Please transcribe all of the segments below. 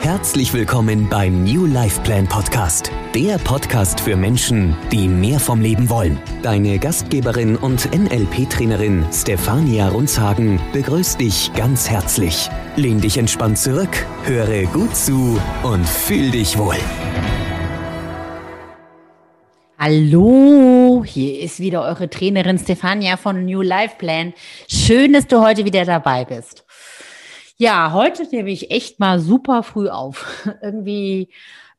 Herzlich willkommen beim New Life Plan Podcast, der Podcast für Menschen, die mehr vom Leben wollen. Deine Gastgeberin und NLP-Trainerin Stefania Runzhagen begrüßt dich ganz herzlich. Lehn dich entspannt zurück, höre gut zu und fühl dich wohl. Hallo, hier ist wieder eure Trainerin Stefania von New Life Plan. Schön, dass du heute wieder dabei bist. Ja, heute nehme ich echt mal super früh auf. Irgendwie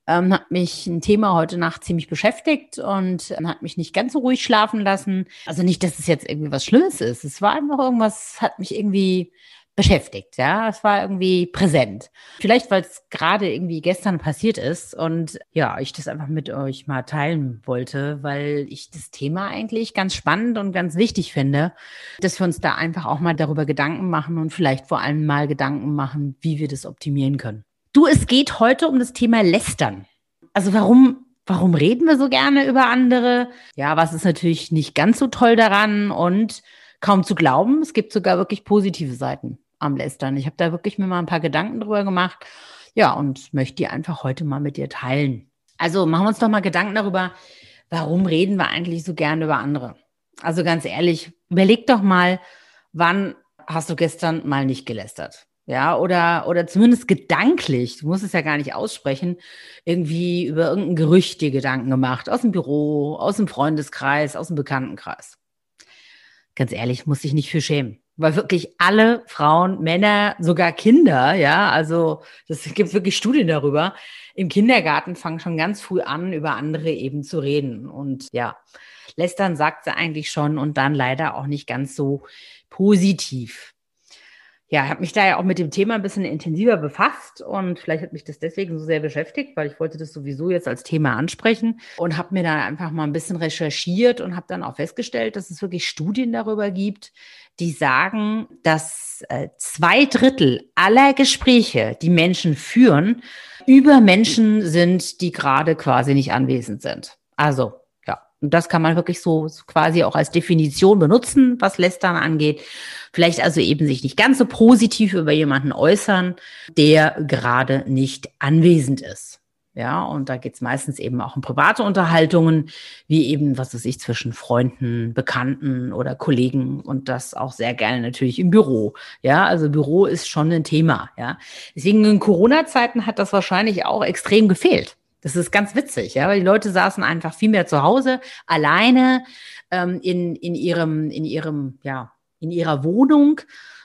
ähm, hat mich ein Thema heute Nacht ziemlich beschäftigt und ähm, hat mich nicht ganz so ruhig schlafen lassen. Also nicht, dass es jetzt irgendwie was Schlimmes ist. Es war einfach irgendwas, hat mich irgendwie beschäftigt, ja. Es war irgendwie präsent. Vielleicht, weil es gerade irgendwie gestern passiert ist und ja, ich das einfach mit euch mal teilen wollte, weil ich das Thema eigentlich ganz spannend und ganz wichtig finde, dass wir uns da einfach auch mal darüber Gedanken machen und vielleicht vor allem mal Gedanken machen, wie wir das optimieren können. Du, es geht heute um das Thema Lästern. Also warum Warum reden wir so gerne über andere? Ja, was ist natürlich nicht ganz so toll daran und kaum zu glauben, es gibt sogar wirklich positive Seiten am Lästern. Ich habe da wirklich mir mal ein paar Gedanken drüber gemacht. Ja, und möchte die einfach heute mal mit dir teilen. Also machen wir uns doch mal Gedanken darüber, warum reden wir eigentlich so gerne über andere? Also ganz ehrlich, überleg doch mal, wann hast du gestern mal nicht gelästert? Ja, oder, oder zumindest gedanklich, du musst es ja gar nicht aussprechen, irgendwie über irgendein Gerücht dir Gedanken gemacht, aus dem Büro, aus dem Freundeskreis, aus dem Bekanntenkreis. Ganz ehrlich, muss ich nicht für schämen weil wirklich alle Frauen, Männer, sogar Kinder, ja, also das gibt wirklich Studien darüber, im Kindergarten fangen schon ganz früh an, über andere eben zu reden. Und ja, lästern sagt sie eigentlich schon und dann leider auch nicht ganz so positiv ja, habe mich da ja auch mit dem Thema ein bisschen intensiver befasst und vielleicht hat mich das deswegen so sehr beschäftigt, weil ich wollte das sowieso jetzt als Thema ansprechen und habe mir da einfach mal ein bisschen recherchiert und habe dann auch festgestellt, dass es wirklich Studien darüber gibt, die sagen, dass äh, zwei Drittel aller Gespräche, die Menschen führen, über Menschen sind, die gerade quasi nicht anwesend sind. Also und das kann man wirklich so quasi auch als Definition benutzen, was Lästern angeht. Vielleicht also eben sich nicht ganz so positiv über jemanden äußern, der gerade nicht anwesend ist. Ja, und da geht es meistens eben auch um private Unterhaltungen, wie eben, was weiß ich, zwischen Freunden, Bekannten oder Kollegen und das auch sehr gerne natürlich im Büro. Ja, also Büro ist schon ein Thema. Ja, deswegen in Corona-Zeiten hat das wahrscheinlich auch extrem gefehlt. Das ist ganz witzig, ja, weil die Leute saßen einfach viel mehr zu Hause, alleine ähm, in, in ihrem, in ihrem, ja, in ihrer Wohnung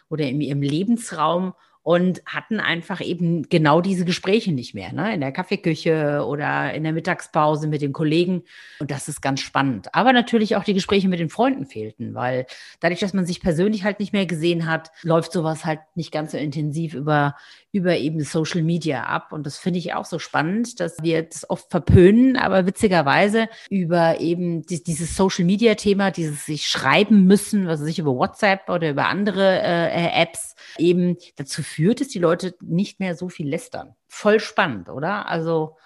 oder in ihrem Lebensraum und hatten einfach eben genau diese Gespräche nicht mehr, ne? in der Kaffeeküche oder in der Mittagspause mit den Kollegen. Und das ist ganz spannend. Aber natürlich auch die Gespräche mit den Freunden fehlten, weil dadurch, dass man sich persönlich halt nicht mehr gesehen hat, läuft sowas halt nicht ganz so intensiv über, über eben Social Media ab. Und das finde ich auch so spannend, dass wir das oft verpönen, aber witzigerweise über eben dieses Social Media Thema, dieses sich schreiben müssen, was sich über WhatsApp oder über andere äh, Apps eben dazu führt, dass die Leute nicht mehr so viel lästern. Voll spannend, oder? Also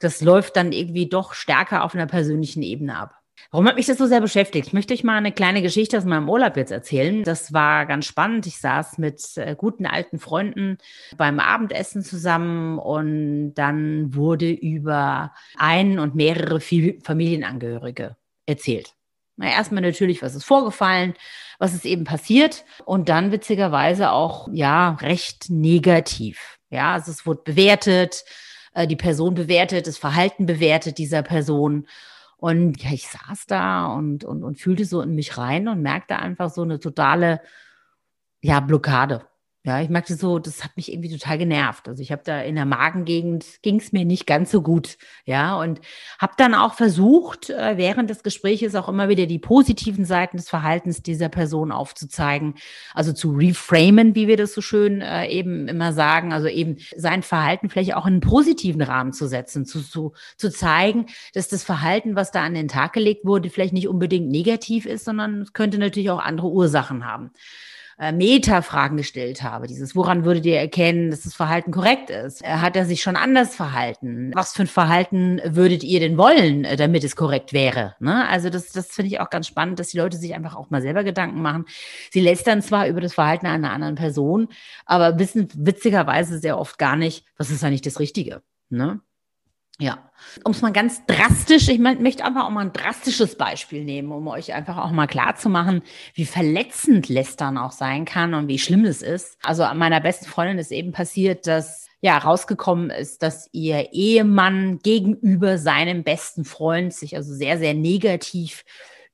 das läuft dann irgendwie doch stärker auf einer persönlichen Ebene ab. Warum hat mich das so sehr beschäftigt? Ich möchte euch mal eine kleine Geschichte aus meinem Urlaub jetzt erzählen. Das war ganz spannend. Ich saß mit äh, guten alten Freunden beim Abendessen zusammen und dann wurde über einen und mehrere Familienangehörige erzählt. Na, erstmal natürlich, was ist vorgefallen, was ist eben passiert und dann witzigerweise auch, ja, recht negativ. Ja, also es wurde bewertet, äh, die Person bewertet, das Verhalten bewertet dieser Person. Und ja, ich saß da und, und, und fühlte so in mich rein und merkte einfach so eine totale, ja, Blockade. Ja, ich merkte so, das hat mich irgendwie total genervt. Also ich habe da in der Magengegend ging es mir nicht ganz so gut, ja, und habe dann auch versucht, äh, während des Gespräches auch immer wieder die positiven Seiten des Verhaltens dieser Person aufzuzeigen, also zu reframen, wie wir das so schön äh, eben immer sagen, also eben sein Verhalten vielleicht auch in einen positiven Rahmen zu setzen, zu, zu, zu zeigen, dass das Verhalten, was da an den Tag gelegt wurde, vielleicht nicht unbedingt negativ ist, sondern es könnte natürlich auch andere Ursachen haben. Äh, Meta-Fragen gestellt habe. Dieses, woran würdet ihr erkennen, dass das Verhalten korrekt ist? Äh, hat er sich schon anders verhalten? Was für ein Verhalten würdet ihr denn wollen, äh, damit es korrekt wäre? Ne? Also das, das finde ich auch ganz spannend, dass die Leute sich einfach auch mal selber Gedanken machen. Sie lästern zwar über das Verhalten einer anderen Person, aber wissen witzigerweise sehr oft gar nicht, was ist eigentlich das Richtige. Ne? Ja, um es mal ganz drastisch, ich möchte einfach auch mal ein drastisches Beispiel nehmen, um euch einfach auch mal klar zu machen, wie verletzend Lästern auch sein kann und wie schlimm es ist. Also an meiner besten Freundin ist eben passiert, dass ja rausgekommen ist, dass ihr Ehemann gegenüber seinem besten Freund sich also sehr, sehr negativ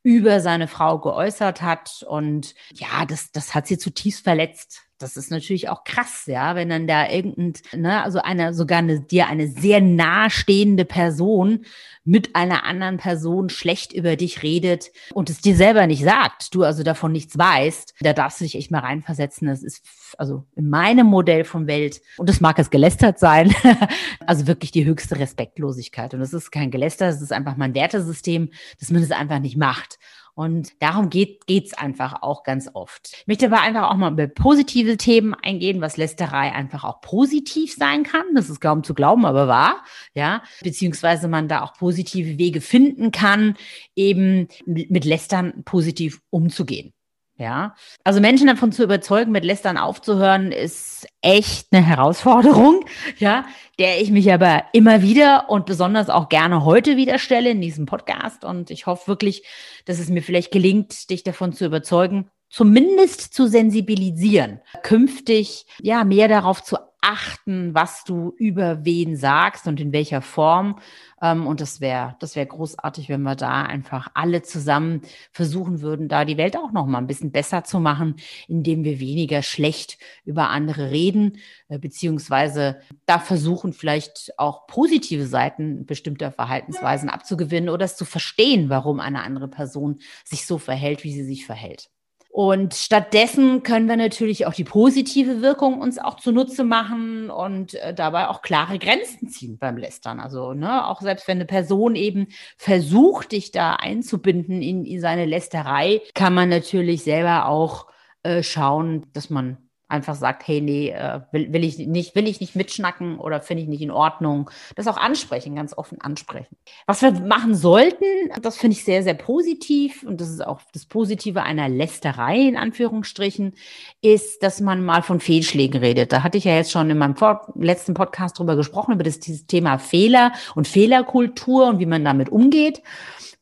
über seine Frau geäußert hat. Und ja, das, das hat sie zutiefst verletzt das ist natürlich auch krass, ja, wenn dann da irgendein, ne, also eine, sogar eine, dir eine sehr nahestehende Person mit einer anderen Person schlecht über dich redet und es dir selber nicht sagt, du also davon nichts weißt, da darfst du dich echt mal reinversetzen. Das ist also in meinem Modell von Welt, und das mag es gelästert sein, also wirklich die höchste Respektlosigkeit. Und das ist kein Geläster, das ist einfach mein Wertesystem, das man es einfach nicht macht. Und darum geht es einfach auch ganz oft. Ich möchte aber einfach auch mal über positive Themen eingehen, was Lästerei einfach auch positiv sein kann. Das ist kaum zu glauben, aber wahr. Ja, beziehungsweise man da auch positive Wege finden kann, eben mit Lästern positiv umzugehen. Ja, also Menschen davon zu überzeugen, mit Lästern aufzuhören, ist echt eine Herausforderung, ja, der ich mich aber immer wieder und besonders auch gerne heute wieder stelle in diesem Podcast. Und ich hoffe wirklich, dass es mir vielleicht gelingt, dich davon zu überzeugen, zumindest zu sensibilisieren, künftig ja mehr darauf zu achten, was du über wen sagst und in welcher Form. Ähm, und das wäre, das wäre großartig, wenn wir da einfach alle zusammen versuchen würden, da die Welt auch noch mal ein bisschen besser zu machen, indem wir weniger schlecht über andere reden, äh, beziehungsweise da versuchen vielleicht auch positive Seiten bestimmter Verhaltensweisen abzugewinnen oder es zu verstehen, warum eine andere Person sich so verhält, wie sie sich verhält. Und stattdessen können wir natürlich auch die positive Wirkung uns auch zunutze machen und äh, dabei auch klare Grenzen ziehen beim Lästern. Also ne, auch selbst wenn eine Person eben versucht, dich da einzubinden in, in seine Lästerei, kann man natürlich selber auch äh, schauen, dass man einfach sagt, hey, nee, äh, will, will, ich nicht, will ich nicht mitschnacken oder finde ich nicht in Ordnung. Das auch ansprechen, ganz offen ansprechen. Was wir machen sollten, das finde ich sehr, sehr positiv und das ist auch das Positive einer Lästerei in Anführungsstrichen, ist, dass man mal von Fehlschlägen redet. Da hatte ich ja jetzt schon in meinem letzten Podcast drüber gesprochen, über das Thema Fehler und Fehlerkultur und wie man damit umgeht.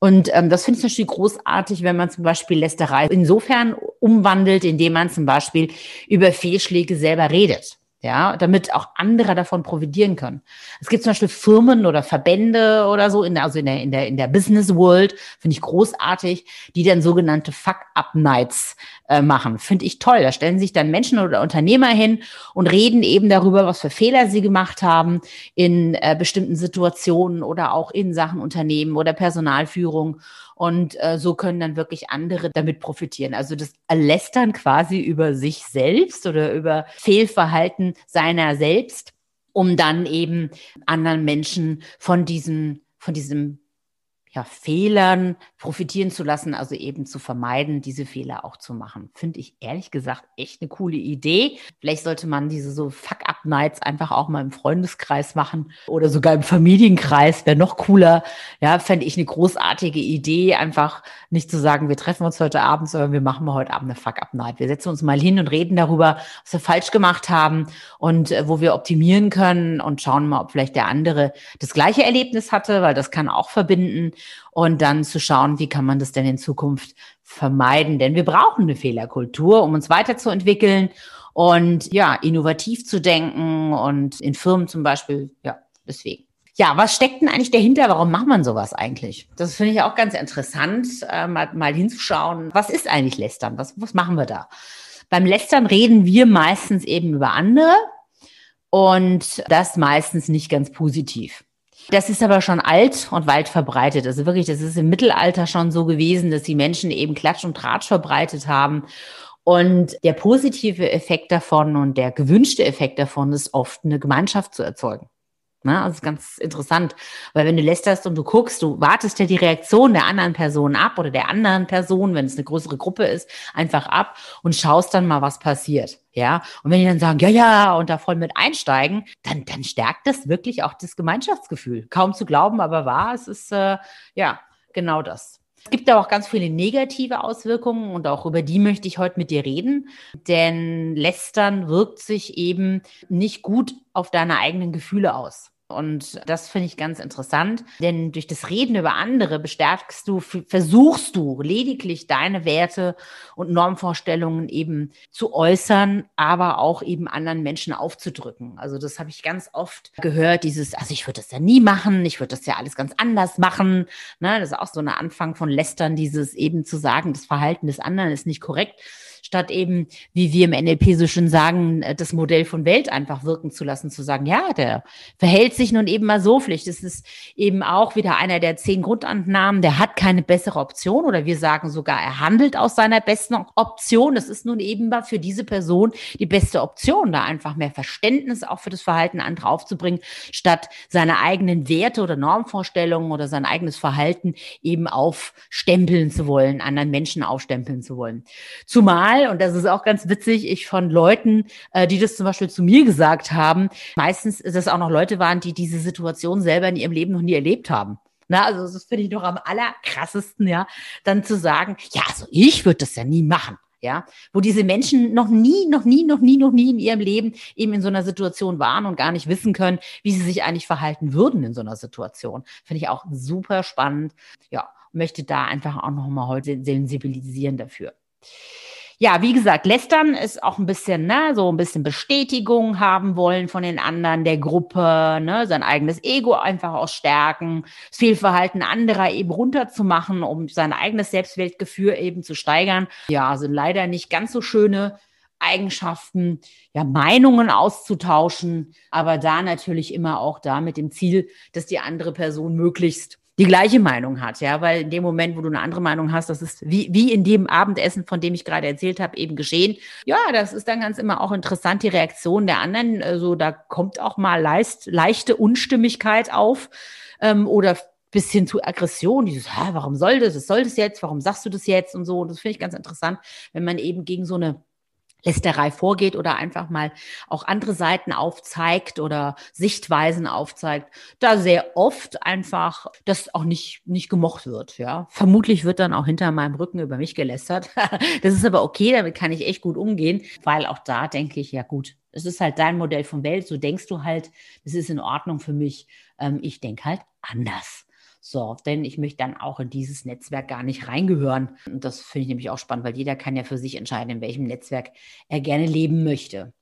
Und ähm, das finde ich natürlich großartig, wenn man zum Beispiel Lästerei insofern umwandelt, indem man zum Beispiel über Fehlschläge selber redet ja, damit auch andere davon profitieren können. Es gibt zum Beispiel Firmen oder Verbände oder so, in der, also in der, in der, in der Business World, finde ich großartig, die dann sogenannte Fuck-Up-Nights äh, machen. Finde ich toll. Da stellen sich dann Menschen oder Unternehmer hin und reden eben darüber, was für Fehler sie gemacht haben in äh, bestimmten Situationen oder auch in Sachen Unternehmen oder Personalführung. Und äh, so können dann wirklich andere damit profitieren. Also das Lästern quasi über sich selbst oder über Fehlverhalten seiner selbst, um dann eben anderen Menschen von diesem, von diesem ja, Fehlern profitieren zu lassen, also eben zu vermeiden, diese Fehler auch zu machen. Finde ich ehrlich gesagt echt eine coole Idee. Vielleicht sollte man diese so Fuck-Up-Nights einfach auch mal im Freundeskreis machen oder sogar im Familienkreis, wäre noch cooler. Ja, fände ich eine großartige Idee, einfach nicht zu sagen, wir treffen uns heute Abend, sondern wir machen mal heute Abend eine Fuck-Up-Night. Wir setzen uns mal hin und reden darüber, was wir falsch gemacht haben und äh, wo wir optimieren können und schauen mal, ob vielleicht der andere das gleiche Erlebnis hatte, weil das kann auch verbinden und dann zu schauen, wie kann man das denn in Zukunft vermeiden. Denn wir brauchen eine Fehlerkultur, um uns weiterzuentwickeln und ja, innovativ zu denken und in Firmen zum Beispiel, ja, deswegen. Ja, was steckt denn eigentlich dahinter? Warum macht man sowas eigentlich? Das finde ich auch ganz interessant, äh, mal, mal hinzuschauen. Was ist eigentlich Lästern? Was, was machen wir da? Beim Lästern reden wir meistens eben über andere und das meistens nicht ganz positiv. Das ist aber schon alt und weit verbreitet. Also wirklich, das ist im Mittelalter schon so gewesen, dass die Menschen eben Klatsch und Tratsch verbreitet haben. Und der positive Effekt davon und der gewünschte Effekt davon ist oft eine Gemeinschaft zu erzeugen. Ne? Also ist ganz interessant, weil wenn du lästerst und du guckst, du wartest ja die Reaktion der anderen Person ab oder der anderen Person, wenn es eine größere Gruppe ist, einfach ab und schaust dann mal, was passiert. Ja, und wenn die dann sagen, ja, ja, und da voll mit einsteigen, dann, dann stärkt das wirklich auch das Gemeinschaftsgefühl. Kaum zu glauben, aber wahr, es ist äh, ja genau das. Es gibt aber auch ganz viele negative Auswirkungen und auch über die möchte ich heute mit dir reden, denn Lästern wirkt sich eben nicht gut auf deine eigenen Gefühle aus. Und das finde ich ganz interessant, denn durch das Reden über andere bestärkst du, versuchst du lediglich deine Werte und Normvorstellungen eben zu äußern, aber auch eben anderen Menschen aufzudrücken. Also das habe ich ganz oft gehört, dieses, also ich würde das ja nie machen, ich würde das ja alles ganz anders machen. Ne, das ist auch so ein Anfang von Lästern, dieses eben zu sagen, das Verhalten des anderen ist nicht korrekt statt eben, wie wir im NLP so schön sagen, äh, das Modell von Welt einfach wirken zu lassen, zu sagen, ja, der verhält sich nun eben mal so Pflicht. Das ist eben auch wieder einer der zehn Grundannahmen, der hat keine bessere Option oder wir sagen sogar, er handelt aus seiner besten Option. Das ist nun eben für diese Person die beste Option, da einfach mehr Verständnis auch für das Verhalten anderer aufzubringen, statt seine eigenen Werte oder Normvorstellungen oder sein eigenes Verhalten eben aufstempeln zu wollen, anderen Menschen aufstempeln zu wollen. Zumal Mal, und das ist auch ganz witzig, ich von Leuten, äh, die das zum Beispiel zu mir gesagt haben, meistens das auch noch Leute waren, die diese Situation selber in ihrem Leben noch nie erlebt haben. Na, also das finde ich doch am allerkrassesten, ja, dann zu sagen, ja, also ich würde das ja nie machen ja, wo diese Menschen noch nie, noch nie, noch nie, noch nie in ihrem Leben eben in so einer Situation waren und gar nicht wissen können, wie sie sich eigentlich verhalten würden in so einer Situation. Finde ich auch super spannend. Ja, möchte da einfach auch nochmal heute sensibilisieren dafür ja, wie gesagt, lästern ist auch ein bisschen, ne, so ein bisschen Bestätigung haben wollen von den anderen, der Gruppe, ne, sein eigenes Ego einfach auch stärken, das Fehlverhalten anderer eben runterzumachen, um sein eigenes Selbstwertgefühl eben zu steigern. Ja, sind leider nicht ganz so schöne Eigenschaften, ja, Meinungen auszutauschen, aber da natürlich immer auch da mit dem Ziel, dass die andere Person möglichst die gleiche Meinung hat, ja, weil in dem Moment, wo du eine andere Meinung hast, das ist wie, wie in dem Abendessen, von dem ich gerade erzählt habe, eben geschehen. Ja, das ist dann ganz immer auch interessant, die Reaktion der anderen. Also da kommt auch mal leicht, leichte Unstimmigkeit auf ähm, oder bis hin zu Aggression, dieses, warum soll das, was soll das jetzt, warum sagst du das jetzt und so. Und das finde ich ganz interessant, wenn man eben gegen so eine Lästerei vorgeht oder einfach mal auch andere Seiten aufzeigt oder Sichtweisen aufzeigt, da sehr oft einfach das auch nicht, nicht gemocht wird, ja. Vermutlich wird dann auch hinter meinem Rücken über mich gelästert. das ist aber okay, damit kann ich echt gut umgehen, weil auch da denke ich, ja gut, es ist halt dein Modell von Welt, so denkst du halt, das ist in Ordnung für mich. Ähm, ich denke halt anders. So, denn ich möchte dann auch in dieses Netzwerk gar nicht reingehören. Und das finde ich nämlich auch spannend, weil jeder kann ja für sich entscheiden, in welchem Netzwerk er gerne leben möchte.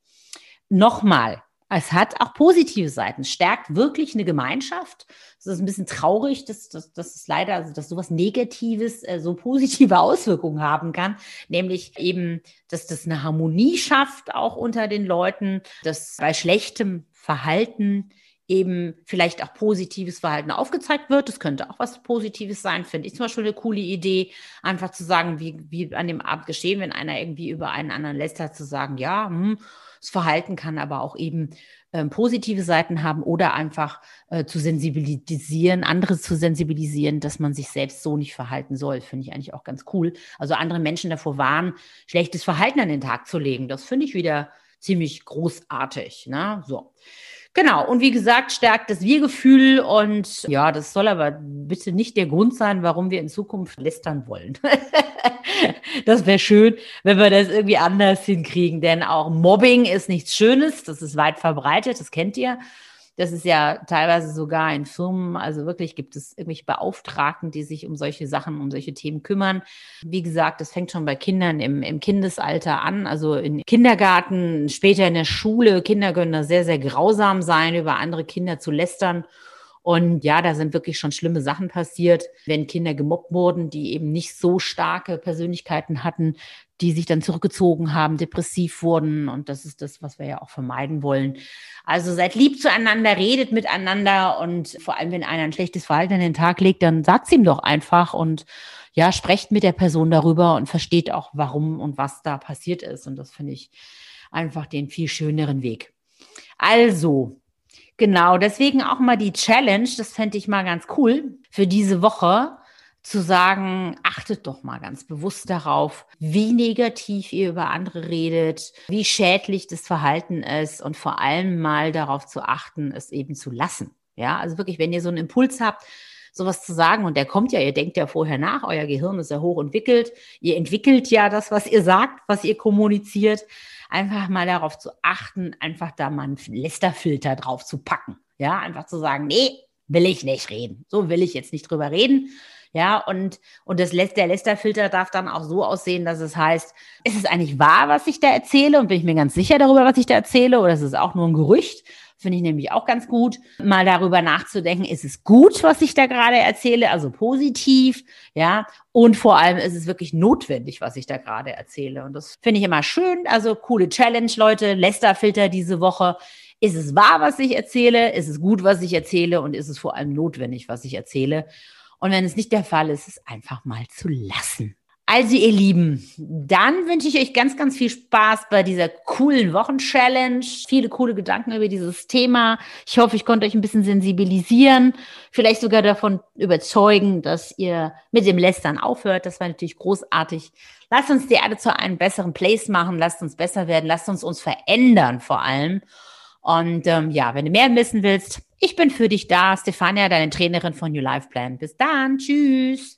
Nochmal, es hat auch positive Seiten. Stärkt wirklich eine Gemeinschaft. Es ist ein bisschen traurig, dass, dass, dass es leider, also dass sowas Negatives äh, so positive Auswirkungen haben kann. Nämlich eben, dass das eine Harmonie schafft, auch unter den Leuten, dass bei schlechtem Verhalten eben vielleicht auch positives Verhalten aufgezeigt wird. Das könnte auch was Positives sein, finde ich zum Beispiel eine coole Idee, einfach zu sagen, wie, wie an dem Abend geschehen, wenn einer irgendwie über einen anderen lästert, zu sagen, ja, hm, das Verhalten kann aber auch eben ähm, positive Seiten haben oder einfach äh, zu sensibilisieren, andere zu sensibilisieren, dass man sich selbst so nicht verhalten soll, finde ich eigentlich auch ganz cool. Also andere Menschen davor warnen, schlechtes Verhalten an den Tag zu legen. Das finde ich wieder ziemlich großartig. Ne? So. Genau, und wie gesagt, stärkt das Wir-Gefühl und ja, das soll aber bitte nicht der Grund sein, warum wir in Zukunft lästern wollen. das wäre schön, wenn wir das irgendwie anders hinkriegen, denn auch Mobbing ist nichts Schönes, das ist weit verbreitet, das kennt ihr. Das ist ja teilweise sogar in Firmen, also wirklich gibt es irgendwelche Beauftragten, die sich um solche Sachen, um solche Themen kümmern. Wie gesagt, das fängt schon bei Kindern im, im Kindesalter an, also im Kindergarten, später in der Schule. Kinder können da sehr, sehr grausam sein, über andere Kinder zu lästern. Und ja, da sind wirklich schon schlimme Sachen passiert, wenn Kinder gemobbt wurden, die eben nicht so starke Persönlichkeiten hatten, die sich dann zurückgezogen haben, depressiv wurden. Und das ist das, was wir ja auch vermeiden wollen. Also seid lieb zueinander, redet miteinander und vor allem, wenn einer ein schlechtes Verhalten an den Tag legt, dann sagt's ihm doch einfach und ja, sprecht mit der Person darüber und versteht auch, warum und was da passiert ist. Und das finde ich einfach den viel schöneren Weg. Also, Genau, deswegen auch mal die Challenge, das fände ich mal ganz cool für diese Woche, zu sagen, achtet doch mal ganz bewusst darauf, wie negativ ihr über andere redet, wie schädlich das Verhalten ist und vor allem mal darauf zu achten, es eben zu lassen. Ja, also wirklich, wenn ihr so einen Impuls habt, sowas zu sagen, und der kommt ja, ihr denkt ja vorher nach, euer Gehirn ist ja hoch entwickelt, ihr entwickelt ja das, was ihr sagt, was ihr kommuniziert, einfach mal darauf zu achten, einfach da mal einen Lästerfilter drauf zu packen. Ja, einfach zu sagen, nee, will ich nicht reden. So will ich jetzt nicht drüber reden. Ja, und, und das, der Lästerfilter darf dann auch so aussehen, dass es heißt, ist es eigentlich wahr, was ich da erzähle? Und bin ich mir ganz sicher darüber, was ich da erzähle? Oder ist es auch nur ein Gerücht? Finde ich nämlich auch ganz gut, mal darüber nachzudenken, ist es gut, was ich da gerade erzähle, also positiv, ja, und vor allem ist es wirklich notwendig, was ich da gerade erzähle. Und das finde ich immer schön. Also coole Challenge, Leute. Lästerfilter diese Woche. Ist es wahr, was ich erzähle? Ist es gut, was ich erzähle? Und ist es vor allem notwendig, was ich erzähle? Und wenn es nicht der Fall ist, es einfach mal zu lassen. Also ihr Lieben, dann wünsche ich euch ganz, ganz viel Spaß bei dieser coolen Wochenchallenge. Viele coole Gedanken über dieses Thema. Ich hoffe, ich konnte euch ein bisschen sensibilisieren, vielleicht sogar davon überzeugen, dass ihr mit dem Lästern aufhört. Das war natürlich großartig. Lasst uns die Erde zu einem besseren Place machen. Lasst uns besser werden. Lasst uns uns verändern vor allem. Und ähm, ja, wenn du mehr wissen willst, ich bin für dich da. Stefania, deine Trainerin von New Life Plan. Bis dann. Tschüss.